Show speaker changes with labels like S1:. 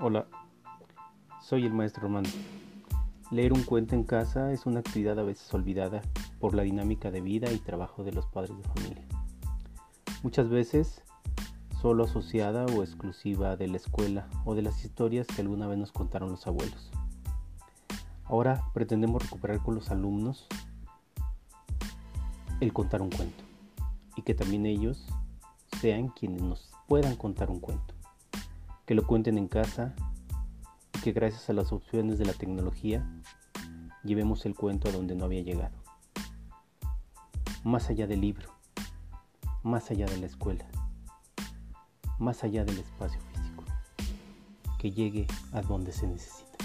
S1: Hola, soy el maestro Armando. Leer un cuento en casa es una actividad a veces olvidada por la dinámica de vida y trabajo de los padres de familia. Muchas veces solo asociada o exclusiva de la escuela o de las historias que alguna vez nos contaron los abuelos. Ahora pretendemos recuperar con los alumnos el contar un cuento y que también ellos sean quienes nos puedan contar un cuento que lo cuenten en casa y que gracias a las opciones de la tecnología llevemos el cuento a donde no había llegado. Más allá del libro, más allá de la escuela, más allá del espacio físico, que llegue a donde se necesita.